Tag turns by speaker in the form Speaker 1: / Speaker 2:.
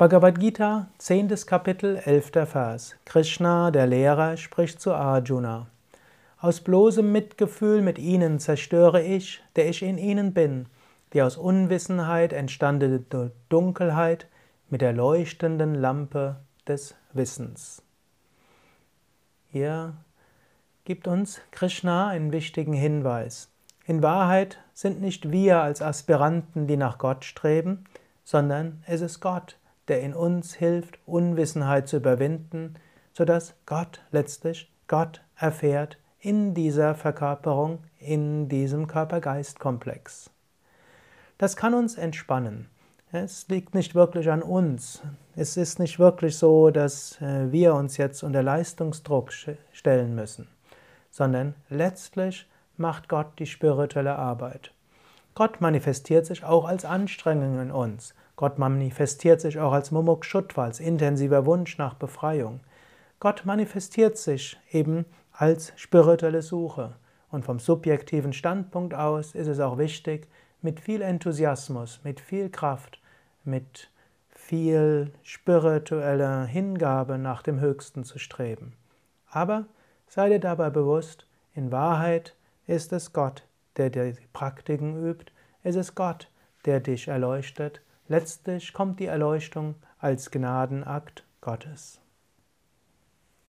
Speaker 1: Bhagavad Gita, 10. Kapitel, 11. Vers. Krishna, der Lehrer, spricht zu Arjuna. Aus bloßem Mitgefühl mit ihnen zerstöre ich, der ich in ihnen bin, die aus Unwissenheit entstandene Dunkelheit mit der leuchtenden Lampe des Wissens. Hier gibt uns Krishna einen wichtigen Hinweis. In Wahrheit sind nicht wir als Aspiranten, die nach Gott streben, sondern es ist Gott, der in uns hilft, Unwissenheit zu überwinden, sodass Gott letztlich Gott erfährt in dieser Verkörperung, in diesem Körper-Geist-Komplex. Das kann uns entspannen. Es liegt nicht wirklich an uns. Es ist nicht wirklich so, dass äh, wir uns jetzt unter Leistungsdruck stellen müssen, sondern letztlich macht Gott die spirituelle Arbeit. Gott manifestiert sich auch als Anstrengung in uns. Gott manifestiert sich auch als Mumukshutva, als intensiver Wunsch nach Befreiung. Gott manifestiert sich eben als spirituelle Suche. Und vom subjektiven Standpunkt aus ist es auch wichtig, mit viel Enthusiasmus, mit viel Kraft, mit viel spiritueller Hingabe nach dem Höchsten zu streben. Aber sei dir dabei bewusst, in Wahrheit ist es Gott, der die Praktiken übt, es ist Gott, der dich erleuchtet Letztlich kommt die Erleuchtung als Gnadenakt Gottes.